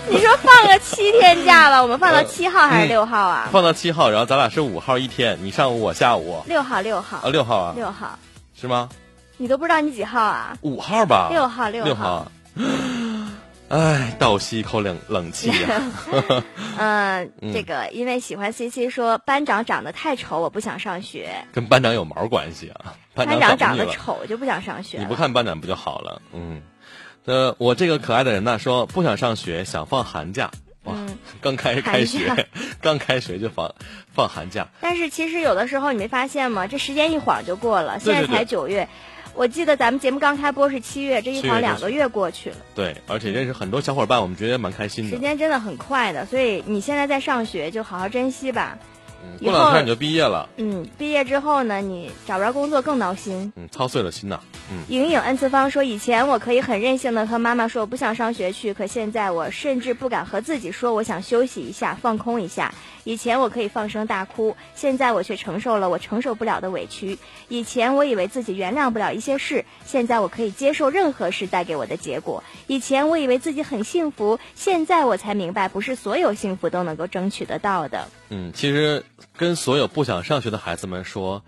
你说放个七天假吧，我们放到七号还是六号啊？放到七号，然后咱俩是五号一天，你上午我下午。六号，六号。啊，六号啊。六号。是吗？你都不知道你几号啊？五号吧。六号，六号。哎，(gasps) 倒吸一口冷冷气呀！(laughs) 嗯，这个因为喜欢 C C 说班长长得太丑，我不想上学。跟班长有毛关系啊？班长长得丑就不想上学？你不看班长不就好了？嗯，呃，我这个可爱的人呢，说不想上学，想放寒假。哇，(laughs) 刚开开学，(laughs) 刚开学就放放寒假。但是其实有的时候你没发现吗？这时间一晃就过了，现在才九月。我记得咱们节目刚开播是七月，这一晃两个月过去了。对，而且认识很多小伙伴，我们觉得蛮开心的。时间真的很快的，所以你现在在上学，就好好珍惜吧。过两天你就毕业了。嗯，毕业之后呢，你找不着工作更闹心。嗯，操碎了心呐。嗯。莹莹恩赐方说：“以前我可以很任性的和妈妈说我不想上学去，可现在我甚至不敢和自己说我想休息一下、放空一下。以前我可以放声大哭，现在我却承受了我承受不了的委屈。以前我以为自己原谅不了一些事，现在我可以接受任何事带给我的结果。以前我以为自己很幸福，现在我才明白，不是所有幸福都能够争取得到的。”嗯，其实。跟所有不想上学的孩子们说：“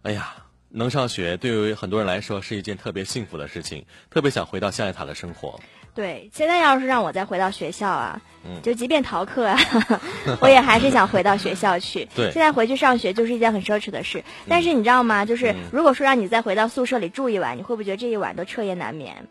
哎呀，能上学对于很多人来说是一件特别幸福的事情，特别想回到象牙塔的生活。”对，现在要是让我再回到学校啊，就即便逃课，啊，(laughs) 我也还是想回到学校去。(laughs) 对，现在回去上学就是一件很奢侈的事。但是你知道吗？就是如果说让你再回到宿舍里住一晚，你会不会觉得这一晚都彻夜难眠？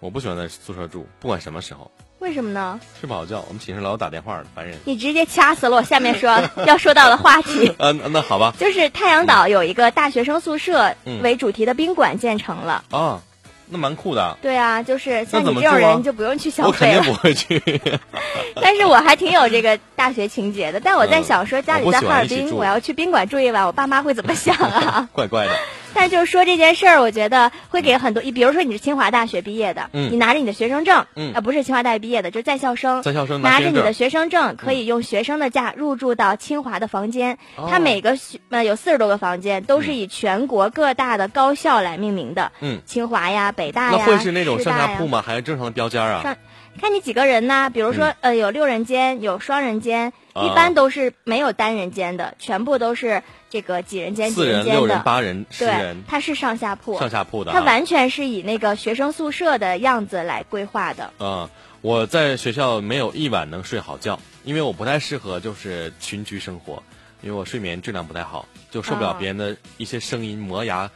我不喜欢在宿舍住，不管什么时候。为什么呢？睡不好觉，我们寝室老打电话，烦人。你直接掐死了我下面说 (laughs) 要说到的话题。(laughs) 嗯，那好吧。就是太阳岛有一个大学生宿舍为主题的宾馆建成了。啊，那蛮酷的。对啊，就是像你这种人就不用去消费了。我肯定不会去。(laughs) 但是我还挺有这个大学情节的。但我在想说，家里在哈尔滨，我要去宾馆住一晚，我爸妈会怎么想啊？怪怪的。但就是说这件事儿，我觉得会给很多，你比如说你是清华大学毕业的，你拿着你的学生证，呃不是清华大学毕业的，就是在校生，在校生拿着你的学生证，可以用学生的价入住到清华的房间。它每个学呃有四十多个房间，都是以全国各大的高校来命名的。嗯，清华呀，北大呀，那会是那种上下铺吗？还是正常的标间啊？上，看你几个人呢？比如说呃有六人间，有双人间，一般都是没有单人间的，全部都是。这个几人间、四人、六人、八人、十人，它是上下铺，上下铺的，它完全是以那个学生宿舍的样子来规划的。嗯，我在学校没有一晚能睡好觉，因为我不太适合就是群居生活，因为我睡眠质量不太好，就受不了别人的一些声音磨牙，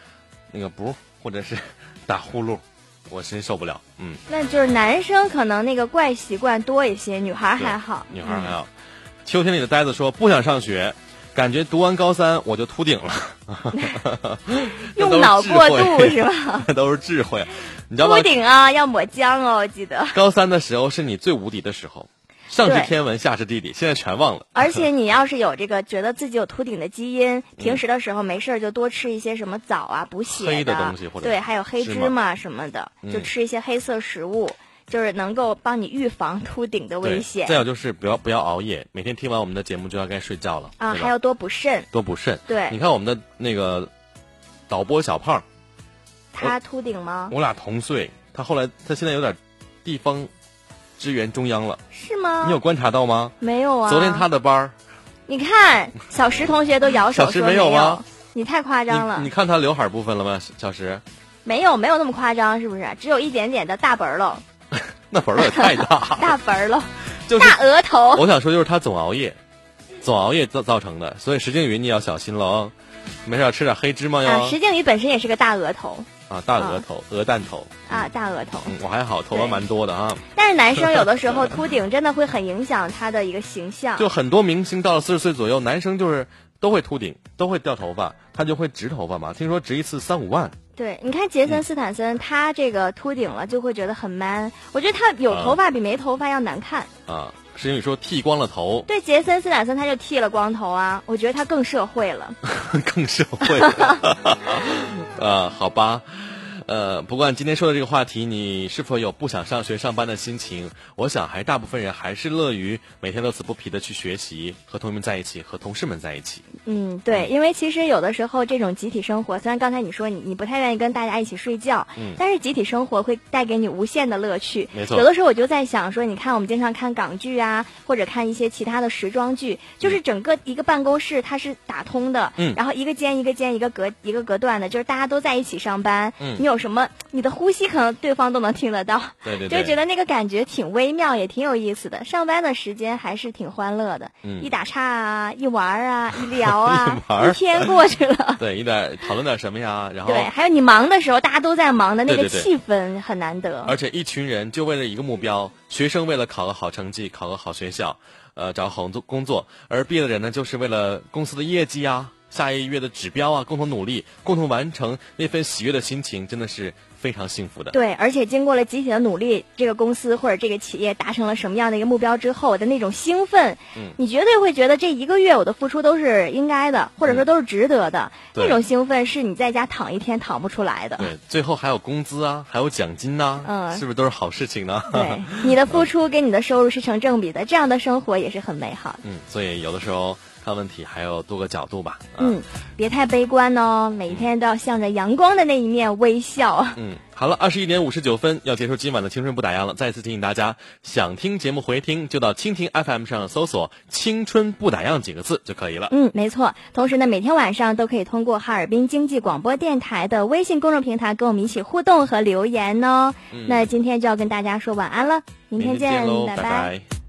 那个不或者是打呼噜。(laughs) 我真受不了。嗯，那就是男生可能那个怪习惯多一些，女孩还好。女孩还好。秋天里的呆子说不想上学，感觉读完高三我就秃顶了。(laughs) 用脑过度是吧？(laughs) 都是智慧。你知道吗？秃顶啊，要抹姜哦，我记得。高三的时候是你最无敌的时候。上知天文，下知地理，现在全忘了。(laughs) 而且你要是有这个觉得自己有秃顶的基因，平时的时候没事就多吃一些什么枣啊，补血的东西，或者对，还有黑芝麻什么的，就吃一些黑色食物，就是能够帮你预防秃顶的危险。再有就是不要不要熬夜，每天听完我们的节目就要该睡觉了啊，还要多补肾，多补肾。对，你看我们的那个导播小胖，他秃顶吗？我俩同岁，他后来他现在有点地方。支援中央了，是吗？你有观察到吗？没有啊。昨天他的班儿，(laughs) 你看小石同学都摇手 (laughs) 说没有吗？你太夸张了。你看他刘海部分了吗？小石？没有，没有那么夸张，是不是？只有一点点的大本儿了。(laughs) 那本儿也太大。(laughs) 大本儿了，(laughs) 就是大额头。我想说，就是他总熬夜，总熬夜造造成的。所以石静宇，你要小心了哦。没事，吃点黑芝麻哟。石静宇本身也是个大额头。啊，大额头，鹅蛋头啊，大额头。我还好，头发蛮多的啊。但是男生有的时候秃顶真的会很影响他的一个形象。就很多明星到了四十岁左右，男生就是都会秃顶，都会掉头发，他就会植头发嘛。听说植一次三五万。对，你看杰森斯坦森，他这个秃顶了就会觉得很 man。我觉得他有头发比没头发要难看。啊，是因为说剃光了头。对，杰森斯坦森他就剃了光头啊，我觉得他更社会了。(laughs) 更社会。(laughs) 呃，好吧。呃，不管今天说的这个话题，你是否有不想上学上班的心情？我想，还大部分人还是乐于每天乐此不疲的去学习，和同学们在一起，和同事们在一起。嗯，对，因为其实有的时候这种集体生活，虽然刚才你说你你不太愿意跟大家一起睡觉，嗯，但是集体生活会带给你无限的乐趣。没错，有的时候我就在想说，你看我们经常看港剧啊，或者看一些其他的时装剧，就是整个一个办公室它是打通的，嗯，然后一个间一个间一个隔一个隔断的，就是大家都在一起上班，嗯，你有。什么？你的呼吸可能对方都能听得到，对对，就觉得那个感觉挺微妙，也挺有意思的。上班的时间还是挺欢乐的，嗯，一打岔啊，一玩啊，一聊啊，(laughs) 一天过去了。对，一点讨论点什么呀？然后对，还有你忙的时候，大家都在忙的那个气氛很难得。而且一群人就为了一个目标，学生为了考个好成绩，考个好学校，呃，找好工工作；而毕业的人呢，就是为了公司的业绩啊。下一个月的指标啊，共同努力，共同完成，那份喜悦的心情真的是非常幸福的。对，而且经过了集体的努力，这个公司或者这个企业达成了什么样的一个目标之后的那种兴奋，嗯，你绝对会觉得这一个月我的付出都是应该的，或者说都是值得的。那种兴奋是你在家躺一天躺不出来的。对，最后还有工资啊，还有奖金呐，嗯，是不是都是好事情呢？对，你的付出跟你的收入是成正比的，这样的生活也是很美好的。嗯，所以有的时候。看问题还有多个角度吧。嗯，别太悲观哦，每天都要向着阳光的那一面微笑。嗯，好了，二十一点五十九分要结束今晚的青春不打烊了。再次提醒大家，想听节目回听，就到蜻蜓 FM 上搜索“青春不打烊”几个字就可以了。嗯，没错。同时呢，每天晚上都可以通过哈尔滨经济广播电台的微信公众平台跟我们一起互动和留言哦。那今天就要跟大家说晚安了，明天见，拜拜。